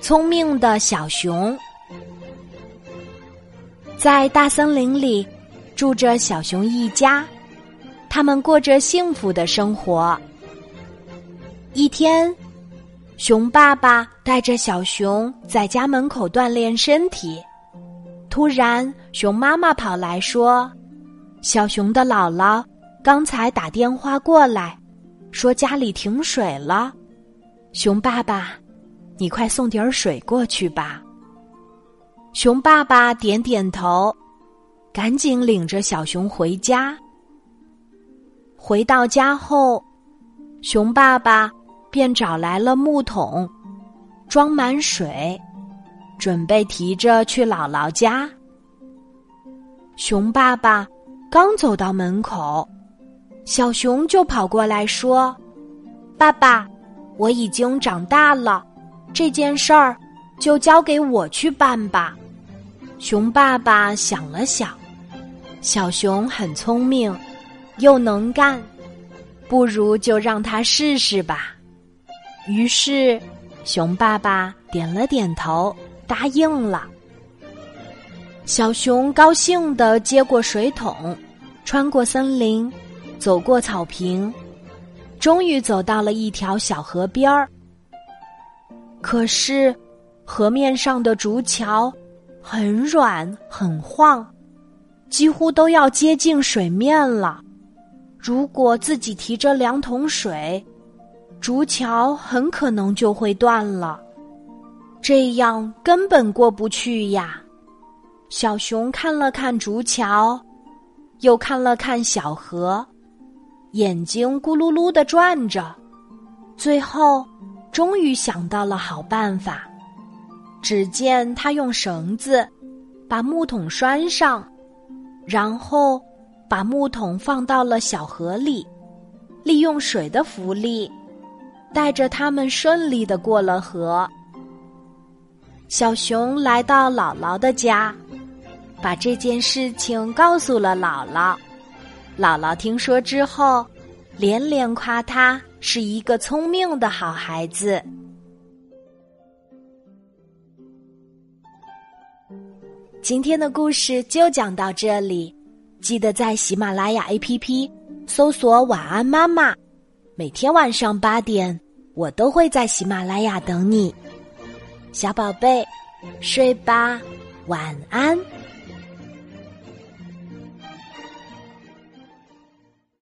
聪明的小熊，在大森林里住着小熊一家，他们过着幸福的生活。一天，熊爸爸带着小熊在家门口锻炼身体，突然，熊妈妈跑来说：“小熊的姥姥刚才打电话过来，说家里停水了。”熊爸爸，你快送点水过去吧。熊爸爸点点头，赶紧领着小熊回家。回到家后，熊爸爸便找来了木桶，装满水，准备提着去姥姥家。熊爸爸刚走到门口，小熊就跑过来说：“爸爸。”我已经长大了，这件事儿就交给我去办吧。熊爸爸想了想，小熊很聪明，又能干，不如就让他试试吧。于是，熊爸爸点了点头，答应了。小熊高兴地接过水桶，穿过森林，走过草坪。终于走到了一条小河边儿，可是河面上的竹桥很软很晃，几乎都要接近水面了。如果自己提着两桶水，竹桥很可能就会断了，这样根本过不去呀。小熊看了看竹桥，又看了看小河。眼睛咕噜噜的转着，最后终于想到了好办法。只见他用绳子把木桶拴上，然后把木桶放到了小河里，利用水的浮力，带着他们顺利的过了河。小熊来到姥姥的家，把这件事情告诉了姥姥。姥姥听说之后，连连夸他是一个聪明的好孩子。今天的故事就讲到这里，记得在喜马拉雅 APP 搜索“晚安妈妈”，每天晚上八点，我都会在喜马拉雅等你，小宝贝，睡吧，晚安。